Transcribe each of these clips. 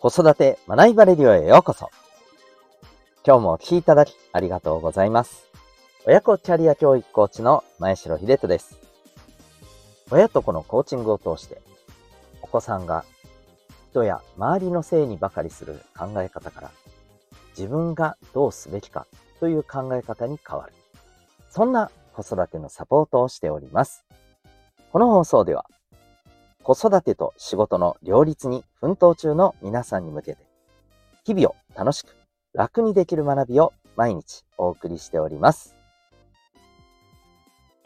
子育て学びバレリオへようこそ。今日もお聴きいただきありがとうございます。親子キャリア教育コーチの前城秀人です。親と子のコーチングを通して、お子さんが人や周りのせいにばかりする考え方から、自分がどうすべきかという考え方に変わる。そんな子育てのサポートをしております。この放送では、子育てと仕事の両立に奮闘中の皆さんに向けて、日々を楽しく楽にできる学びを毎日お送りしております。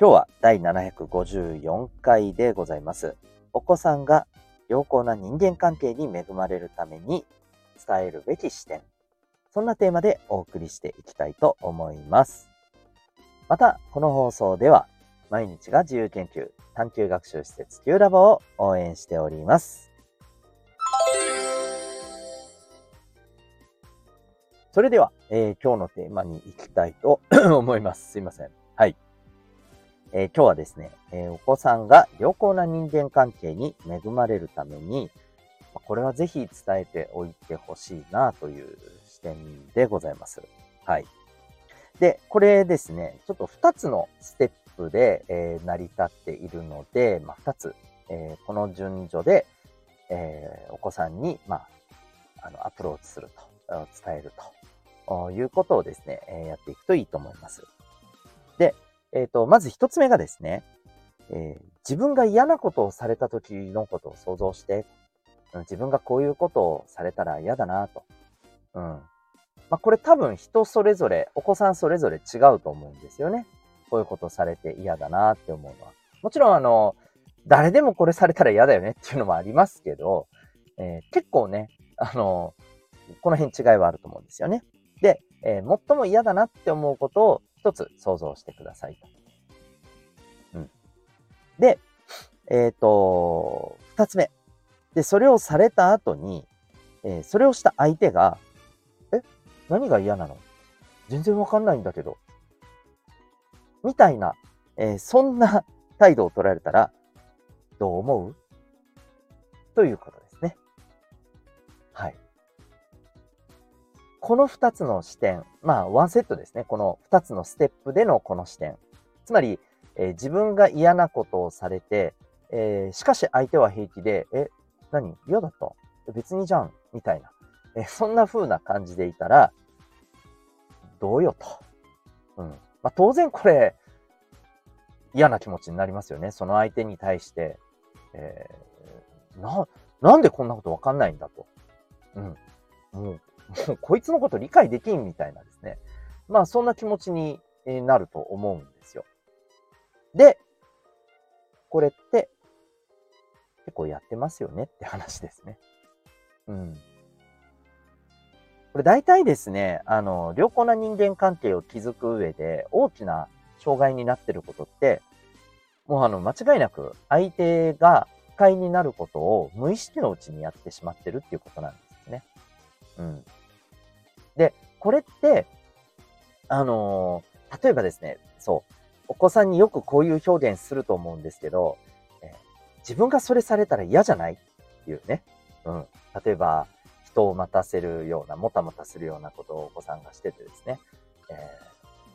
今日は第754回でございます。お子さんが良好な人間関係に恵まれるために伝えるべき視点。そんなテーマでお送りしていきたいと思います。また、この放送では毎日が自由研究探究学習施設 Q ラボを応援しております。それでは、えー、今日のテーマに行きたいと 思います。すいません。はい。えー、今日はですね、えー、お子さんが良好な人間関係に恵まれるために、これはぜひ伝えておいてほしいなという視点でございます。はい。で、これですね、ちょっと2つのステップで、えー、成り立っているので、まあ、2つ、えー、この順序で、えー、お子さんに、まあ、あの、アプローチすると、伝えるということをですね、えやっていくといいと思います。で、えっ、と、まず1つ目がですね、え自分が嫌なことをされた時のことを想像して、自分がこういうことをされたら嫌だなと。うん。まあ、これ多分人それぞれ、お子さんそれぞれ違うと思うんですよね。こういうことされて嫌だなって思うのは。もちろんあの、誰でもこれされたら嫌だよねっていうのもありますけど、えー、結構ね、あの、この辺違いはあると思うんですよね。で、えー、最も嫌だなって思うことを一つ想像してくださいと。うん。で、えっ、ー、と、二つ目。で、それをされた後に、えー、それをした相手が、え？何が嫌なの？全然わかんないんだけど。みたいな、えー、そんな態度を取られたら、どう思う？ということですね。はい。この二つの視点、まあ、ワンセットですね。この二つのステップでのこの視点。つまり、えー、自分が嫌なことをされて、えー、しかし相手は平気で、え、何？嫌だった？別にじゃんみたいな。えー、そんな風な感じでいたら、どうよと。うん。まあ、当然これ、嫌な気持ちになりますよね。その相手に対して、えー、な、なんでこんなことわかんないんだと。うん。もう、もうこいつのこと理解できんみたいなですね。まあそんな気持ちになると思うんですよ。で、これって結構やってますよねって話ですね。うん。これ大体ですね、あの、良好な人間関係を築く上で大きな障害になってることって、もうあの、間違いなく相手が不快になることを無意識のうちにやってしまってるっていうことなんですね。うん。で、これって、あの、例えばですね、そう、お子さんによくこういう表現すると思うんですけど、え、自分がそれされたら嫌じゃないっていうね。うん。例えば、人を待たせるような、もたもたするようなことをお子さんがしててですね、え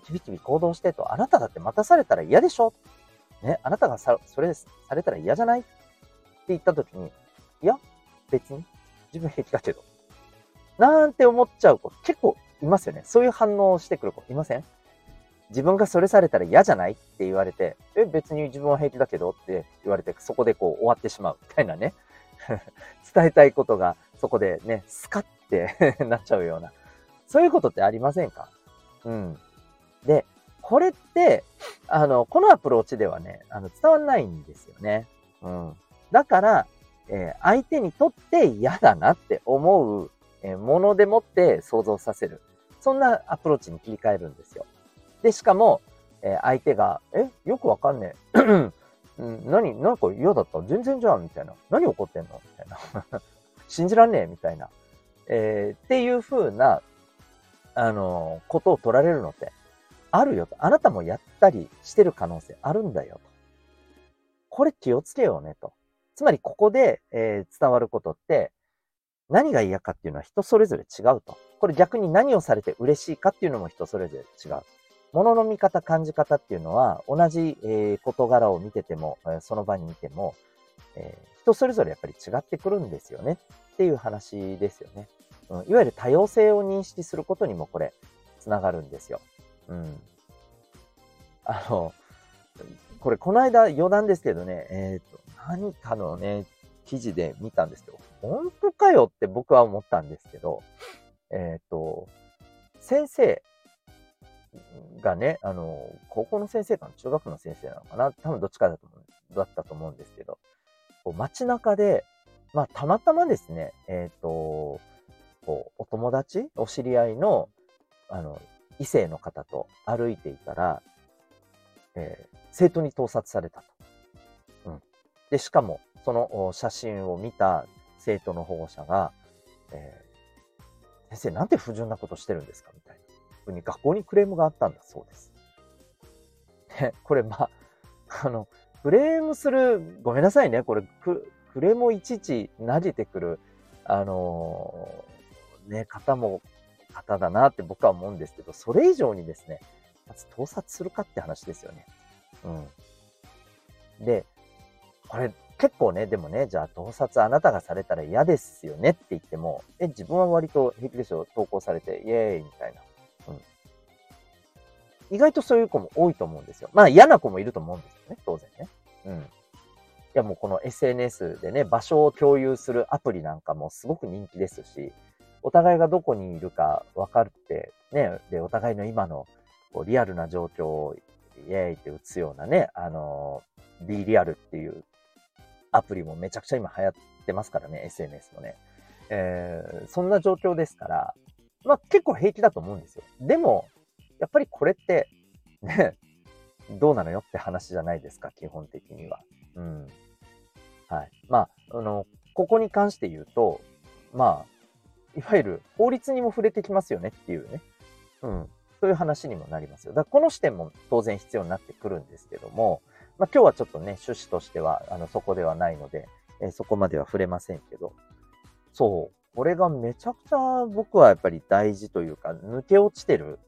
ー、キビキビ行動してと、あなただって待たされたら嫌でしょ？ね、あなたがさ、それされたら嫌じゃない？って言った時に、いや、別に、自分平気だけど。なんて思っちゃう子結構いますよね。そういう反応をしてくる子いません？自分がそれされたら嫌じゃない？って言われて、え、別に自分は平気だけど？って言われて、そこでこう終わってしまうみたいなね。伝えたいことがそこでね、スカって なっちゃうような。そういうことってありませんか？うん。で、これって、あの、このアプローチではね、あの、伝わんないんですよね。うん。だから、えー、相手にとって嫌だなって思う、えー、ものでもって想像させる。そんなアプローチに切り替えるんですよ。で、しかも、えー、相手が、え、よくわかんねえ。うん、何、なんか嫌だった？全然じゃんみたいな。何怒ってんの？みたいな。信じらんねえみたいな。えー、っていう風な、あのー、ことを取られるのって、あるよと。あなたもやったりしてる可能性あるんだよと。これ気をつけようねと。つまりここで、えー、伝わることって、何が嫌かっていうのは人それぞれ違うと。これ逆に何をされて嬉しいかっていうのも人それぞれ違う。物の見方、感じ方っていうのは、同じ、え、事柄を見てても、その場にいても、えー、人それぞれやっぱり違ってくるんですよねっていう話ですよね。うん、いわゆる多様性を認識することにもこれ、つながるんですよ。うん。あの、これ、この間余談ですけどね、えっ、ー、と、何かのね、記事で見たんですけど、本当かよって僕は思ったんですけど、えっ、ー、と、先生がね、あの、高校の先生かな、中学の先生なのかな、多分どっちかだと思うだったと思うんですけど、こう街中で、まあ、たまたまですね、えっ、ー、と、こう、お友達、お知り合いの、あの、異性の方と歩いていたら、えー、生徒に盗撮されたと。うん。で、しかも、その写真を見た生徒の保護者が、えー、先生、なんて不純なことしてるんですか？みたいな。ふうに学校にクレームがあったんだそうです。ね、これ、まあ、あの、クレームする、ごめんなさいね、これ、クレームをいちいちなじてくる、あのー、ね、方も、方だなって僕は思うんですけど、それ以上にですね、まず盗撮するかって話ですよね。うん。で、これ結構ね、でもね、じゃあ盗撮あなたがされたら嫌ですよねって言っても、え、自分は割と平気ですよ。投稿されて、イエーイみたいな。うん。意外とそういう子も多いと思うんですよ。まあ嫌な子もいると思うんですよね、当然ね。うん。いやもうこの SNS でね、場所を共有するアプリなんかもすごく人気ですし、お互いがどこにいるか分かって、ね、で、お互いの今のこうリアルな状況をイエーイって打つようなね、あの、B リアルっていうアプリもめちゃくちゃ今流行ってますからね、SNS のね。えー、そんな状況ですから、まあ結構平気だと思うんですよ。でも、やっぱりこれって、ね、どうなのよって話じゃないですか、基本的には。うん。はい。まあ、あの、ここに関して言うと、まあ、いわゆる法律にも触れてきますよねっていうね。うん。そういう話にもなりますよ。だからこの視点も当然必要になってくるんですけども、まあ、今日はちょっとね、趣旨としては、あの、そこではないので、えー、そこまでは触れませんけど、そう、これがめちゃくちゃ僕はやっぱり大事というか、抜け落ちてる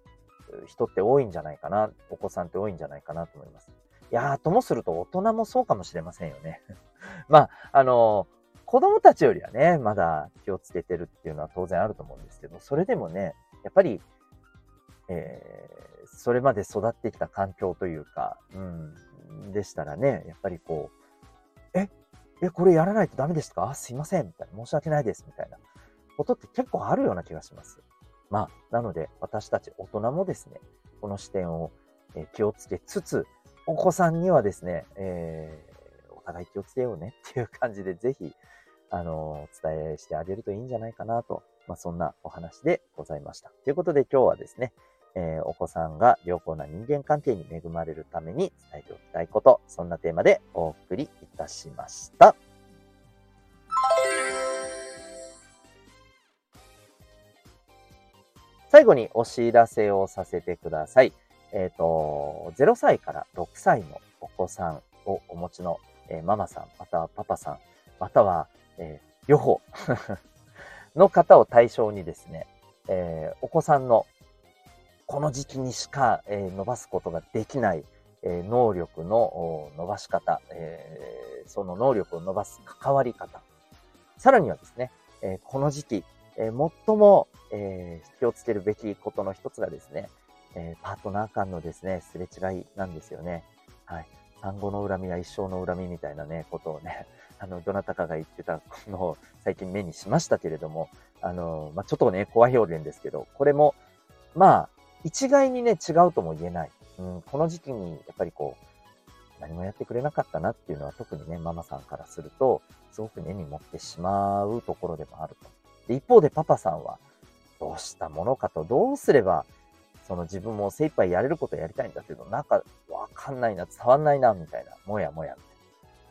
人って多いんじゃないかな、お子さんって多いんじゃないかなと思います。いやー、ともすると大人もそうかもしれませんよね。まあ、あのー、子供たちよりはね、まだ気をつけてるっていうのは当然あると思うんですけど、それでもね、やっぱり、えー、それまで育ってきた環境というか、うん、でしたらね、やっぱりこう、え、え、これやらないとダメですか？すいません、みたいな。申し訳ないです、みたいなことって結構あるような気がします。まあ、なので、私たち大人もですね、この視点を気をつけつつ、お子さんにはですね、えー、お互い気をつけようねっていう感じで、ぜひ、あの、お伝えしてあげるといいんじゃないかなと、まあ、そんなお話でございました。ということで今日はですね、えー、お子さんが良好な人間関係に恵まれるために伝えておきたいこと、そんなテーマでお送りいたしました。最後にお知らせをさせてください。えっ、ー、と、0歳から6歳のお子さんをお持ちの、えー、ママさん、またはパパさん、または、えー、両方 の方を対象にですね、えー、お子さんのこの時期にしか、え、伸ばすことができない、え、能力の伸ばし方、え、その能力を伸ばす関わり方。さらにはですね、えこの時期、え最も、え気をつけるべきことの一つがですね、えパートナー間のですね、すれ違いなんですよね。はい。産後の恨みは一生の恨みみたいなね、ことをね、あの、どなたかが言ってたのを最近目にしましたけれども、あの、まあ、ちょっとね、怖い表現ですけど、これも、まあ、一概にね、違うとも言えない。うん、この時期に、やっぱりこう、何もやってくれなかったなっていうのは特にね、ママさんからすると、すごく根に持ってしまうところでもあると。一方でパパさんは、どうしたものかと、どうすれば、その自分も精一杯やれることやりたいんだけど、なんかわかんないな、伝わんないな、みたいな、もやもや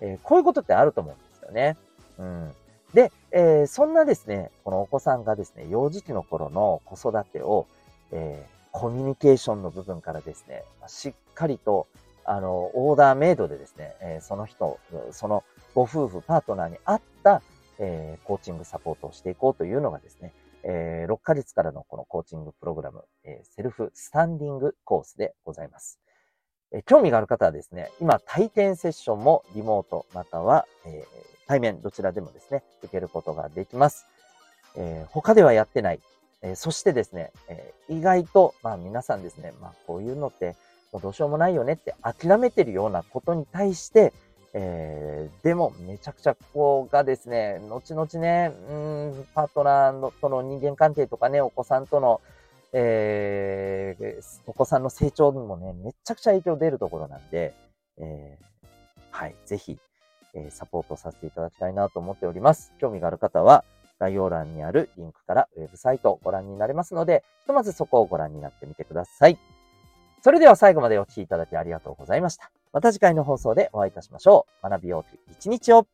えー、こういうことってあると思うんですよね。うん。で、えー、そんなですね、このお子さんがですね、幼児期の頃の子育てを、えー、コミュニケーションの部分からですね、しっかりと、あの、オーダーメイドでですね、えその人、そのご夫婦、パートナーに合った、えー、コーチングサポートをしていこうというのがですね、えー、6ヶ月からのこのコーチングプログラム、えー、セルフスタンディングコースでございます。え興味がある方はですね、今、体験セッションもリモートまたは、え対面どちらでもですね、受けることができます。え他ではやってない。えそしてですね、え意外と、まあ皆さんですね、まあこういうのってもうどうしようもないよねって諦めてるようなことに対して、えー、でも、めちゃくちゃここがですね、後々ね、うん、パートナーのとの人間関係とかね、お子さんとの、えー、お子さんの成長にもね、めちゃくちゃ影響出るところなんで、えー、はい、ぜひ、えー、サポートさせていただきたいなと思っております。興味がある方は、概要欄にあるリンクからウェブサイトをご覧になれますので、ひとまずそこをご覧になってみてください。それでは最後までお聴きいただきありがとうございました。また次回の放送でお会いいたしましょう。学びようと一日を